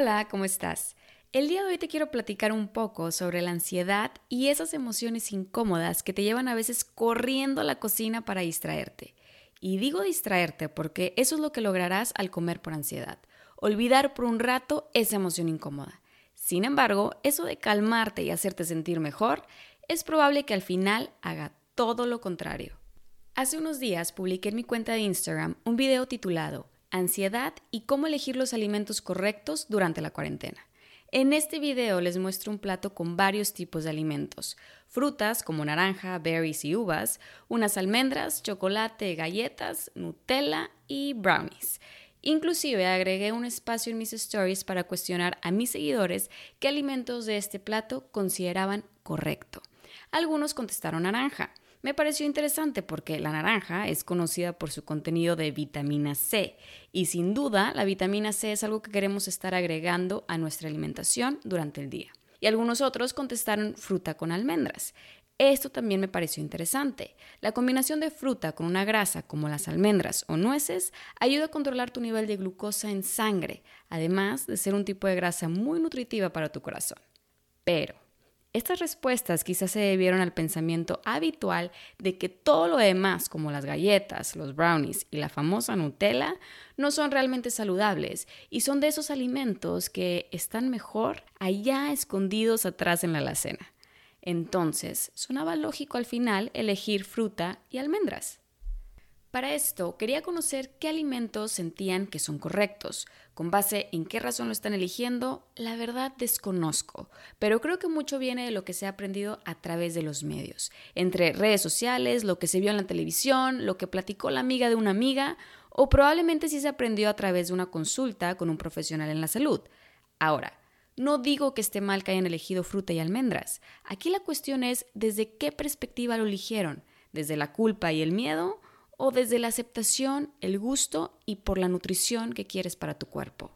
Hola, ¿cómo estás? El día de hoy te quiero platicar un poco sobre la ansiedad y esas emociones incómodas que te llevan a veces corriendo a la cocina para distraerte. Y digo distraerte porque eso es lo que lograrás al comer por ansiedad, olvidar por un rato esa emoción incómoda. Sin embargo, eso de calmarte y hacerte sentir mejor, es probable que al final haga todo lo contrario. Hace unos días publiqué en mi cuenta de Instagram un video titulado ansiedad y cómo elegir los alimentos correctos durante la cuarentena. En este video les muestro un plato con varios tipos de alimentos, frutas como naranja, berries y uvas, unas almendras, chocolate, galletas, Nutella y brownies. Inclusive agregué un espacio en mis stories para cuestionar a mis seguidores qué alimentos de este plato consideraban correcto. Algunos contestaron naranja, me pareció interesante porque la naranja es conocida por su contenido de vitamina C y sin duda la vitamina C es algo que queremos estar agregando a nuestra alimentación durante el día. Y algunos otros contestaron fruta con almendras. Esto también me pareció interesante. La combinación de fruta con una grasa como las almendras o nueces ayuda a controlar tu nivel de glucosa en sangre, además de ser un tipo de grasa muy nutritiva para tu corazón. Pero, estas respuestas quizás se debieron al pensamiento habitual de que todo lo demás, como las galletas, los brownies y la famosa Nutella, no son realmente saludables y son de esos alimentos que están mejor allá escondidos atrás en la alacena. Entonces, sonaba lógico al final elegir fruta y almendras. Para esto, quería conocer qué alimentos sentían que son correctos. Con base en qué razón lo están eligiendo, la verdad desconozco, pero creo que mucho viene de lo que se ha aprendido a través de los medios, entre redes sociales, lo que se vio en la televisión, lo que platicó la amiga de una amiga, o probablemente sí se aprendió a través de una consulta con un profesional en la salud. Ahora, no digo que esté mal que hayan elegido fruta y almendras. Aquí la cuestión es desde qué perspectiva lo eligieron, desde la culpa y el miedo o desde la aceptación, el gusto y por la nutrición que quieres para tu cuerpo.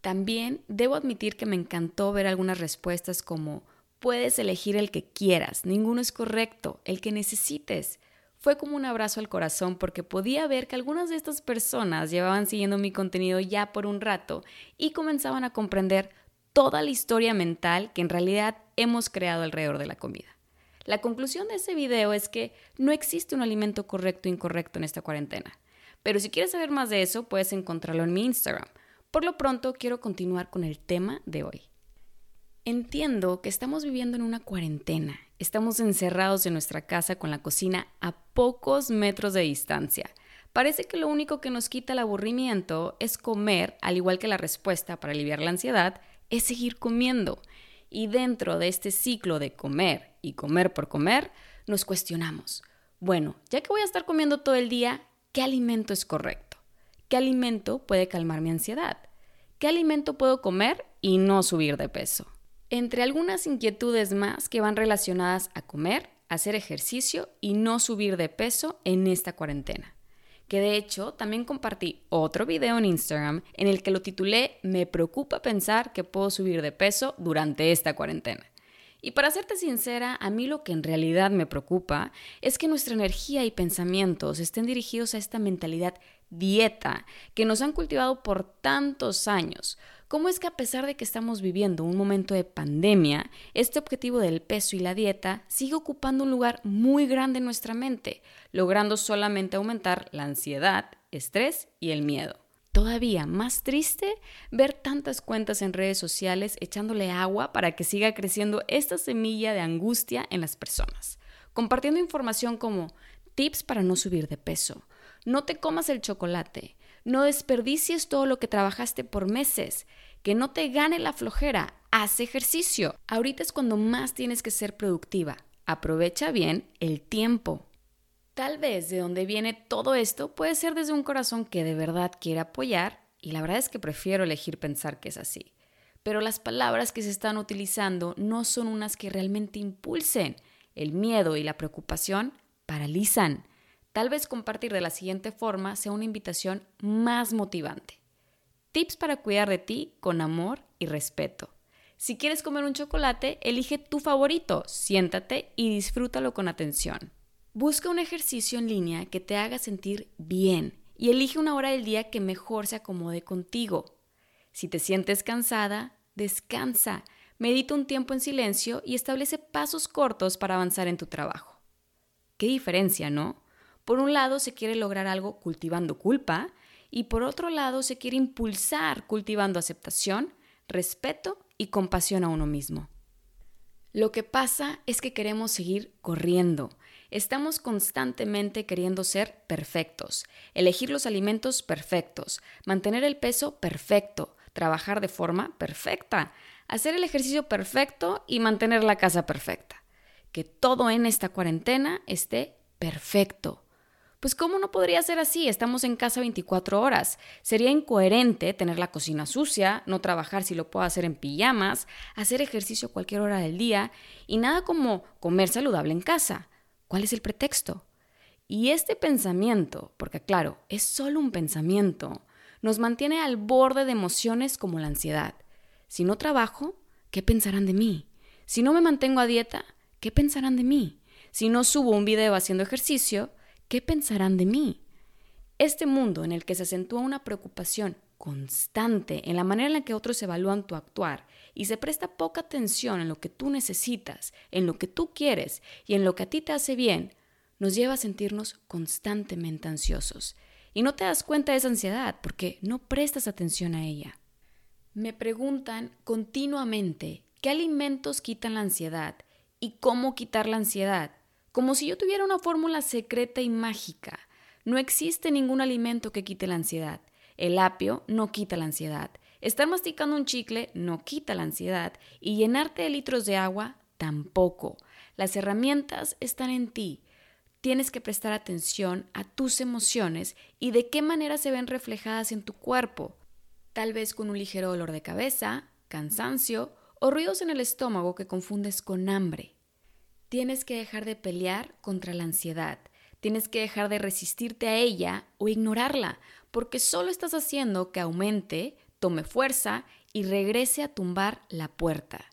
También debo admitir que me encantó ver algunas respuestas como puedes elegir el que quieras, ninguno es correcto, el que necesites. Fue como un abrazo al corazón porque podía ver que algunas de estas personas llevaban siguiendo mi contenido ya por un rato y comenzaban a comprender toda la historia mental que en realidad hemos creado alrededor de la comida. La conclusión de ese video es que no existe un alimento correcto o incorrecto en esta cuarentena. Pero si quieres saber más de eso, puedes encontrarlo en mi Instagram. Por lo pronto, quiero continuar con el tema de hoy. Entiendo que estamos viviendo en una cuarentena. Estamos encerrados en nuestra casa con la cocina a pocos metros de distancia. Parece que lo único que nos quita el aburrimiento es comer, al igual que la respuesta para aliviar la ansiedad, es seguir comiendo. Y dentro de este ciclo de comer y comer por comer, nos cuestionamos, bueno, ya que voy a estar comiendo todo el día, ¿qué alimento es correcto? ¿Qué alimento puede calmar mi ansiedad? ¿Qué alimento puedo comer y no subir de peso? Entre algunas inquietudes más que van relacionadas a comer, hacer ejercicio y no subir de peso en esta cuarentena que de hecho también compartí otro video en Instagram en el que lo titulé Me preocupa pensar que puedo subir de peso durante esta cuarentena. Y para serte sincera, a mí lo que en realidad me preocupa es que nuestra energía y pensamientos estén dirigidos a esta mentalidad dieta que nos han cultivado por tantos años, ¿Cómo es que a pesar de que estamos viviendo un momento de pandemia, este objetivo del peso y la dieta sigue ocupando un lugar muy grande en nuestra mente, logrando solamente aumentar la ansiedad, estrés y el miedo? Todavía más triste ver tantas cuentas en redes sociales echándole agua para que siga creciendo esta semilla de angustia en las personas, compartiendo información como tips para no subir de peso, no te comas el chocolate, no desperdicies todo lo que trabajaste por meses, que no te gane la flojera, haz ejercicio. Ahorita es cuando más tienes que ser productiva. Aprovecha bien el tiempo. Tal vez de donde viene todo esto puede ser desde un corazón que de verdad quiere apoyar y la verdad es que prefiero elegir pensar que es así. Pero las palabras que se están utilizando no son unas que realmente impulsen. El miedo y la preocupación paralizan. Tal vez compartir de la siguiente forma sea una invitación más motivante. Tips para cuidar de ti con amor y respeto. Si quieres comer un chocolate, elige tu favorito, siéntate y disfrútalo con atención. Busca un ejercicio en línea que te haga sentir bien y elige una hora del día que mejor se acomode contigo. Si te sientes cansada, descansa, medita un tiempo en silencio y establece pasos cortos para avanzar en tu trabajo. Qué diferencia, ¿no? Por un lado se quiere lograr algo cultivando culpa y por otro lado se quiere impulsar cultivando aceptación, respeto y compasión a uno mismo. Lo que pasa es que queremos seguir corriendo. Estamos constantemente queriendo ser perfectos, elegir los alimentos perfectos, mantener el peso perfecto, trabajar de forma perfecta, hacer el ejercicio perfecto y mantener la casa perfecta. Que todo en esta cuarentena esté perfecto. Pues ¿cómo no podría ser así? Estamos en casa 24 horas. Sería incoherente tener la cocina sucia, no trabajar si lo puedo hacer en pijamas, hacer ejercicio cualquier hora del día y nada como comer saludable en casa. ¿Cuál es el pretexto? Y este pensamiento, porque claro, es solo un pensamiento, nos mantiene al borde de emociones como la ansiedad. Si no trabajo, ¿qué pensarán de mí? Si no me mantengo a dieta, ¿qué pensarán de mí? Si no subo un video haciendo ejercicio, ¿qué pensarán de mí? Este mundo en el que se acentúa una preocupación constante en la manera en la que otros evalúan tu actuar y se presta poca atención en lo que tú necesitas, en lo que tú quieres y en lo que a ti te hace bien, nos lleva a sentirnos constantemente ansiosos. Y no te das cuenta de esa ansiedad porque no prestas atención a ella. Me preguntan continuamente qué alimentos quitan la ansiedad y cómo quitar la ansiedad como si yo tuviera una fórmula secreta y mágica. No existe ningún alimento que quite la ansiedad. El apio no quita la ansiedad. Estar masticando un chicle no quita la ansiedad. Y llenarte de litros de agua tampoco. Las herramientas están en ti. Tienes que prestar atención a tus emociones y de qué manera se ven reflejadas en tu cuerpo. Tal vez con un ligero dolor de cabeza, cansancio o ruidos en el estómago que confundes con hambre. Tienes que dejar de pelear contra la ansiedad. Tienes que dejar de resistirte a ella o ignorarla, porque solo estás haciendo que aumente, tome fuerza y regrese a tumbar la puerta.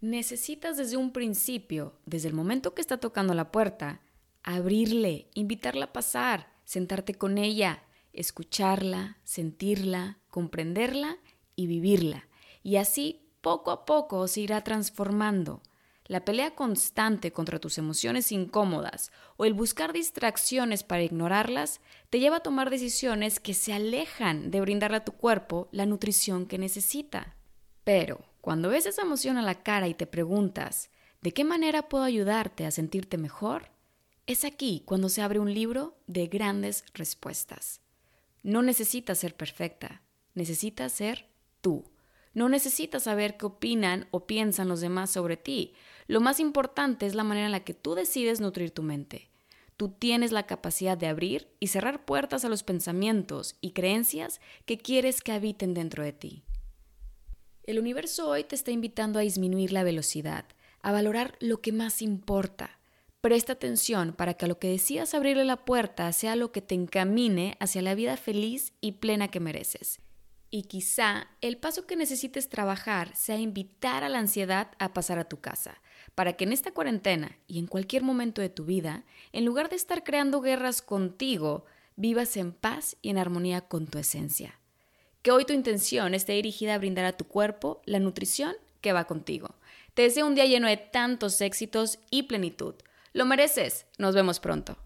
Necesitas desde un principio, desde el momento que está tocando la puerta, abrirle, invitarla a pasar, sentarte con ella, escucharla, sentirla, comprenderla y vivirla. Y así, poco a poco, se irá transformando. La pelea constante contra tus emociones incómodas o el buscar distracciones para ignorarlas te lleva a tomar decisiones que se alejan de brindarle a tu cuerpo la nutrición que necesita. Pero cuando ves esa emoción a la cara y te preguntas, ¿de qué manera puedo ayudarte a sentirte mejor? Es aquí cuando se abre un libro de grandes respuestas. No necesitas ser perfecta, necesitas ser tú. No necesitas saber qué opinan o piensan los demás sobre ti. Lo más importante es la manera en la que tú decides nutrir tu mente. Tú tienes la capacidad de abrir y cerrar puertas a los pensamientos y creencias que quieres que habiten dentro de ti. El universo hoy te está invitando a disminuir la velocidad, a valorar lo que más importa. Presta atención para que a lo que decidas abrirle la puerta sea lo que te encamine hacia la vida feliz y plena que mereces. Y quizá el paso que necesites trabajar sea invitar a la ansiedad a pasar a tu casa, para que en esta cuarentena y en cualquier momento de tu vida, en lugar de estar creando guerras contigo, vivas en paz y en armonía con tu esencia. Que hoy tu intención esté dirigida a brindar a tu cuerpo la nutrición que va contigo. Te deseo un día lleno de tantos éxitos y plenitud. Lo mereces. Nos vemos pronto.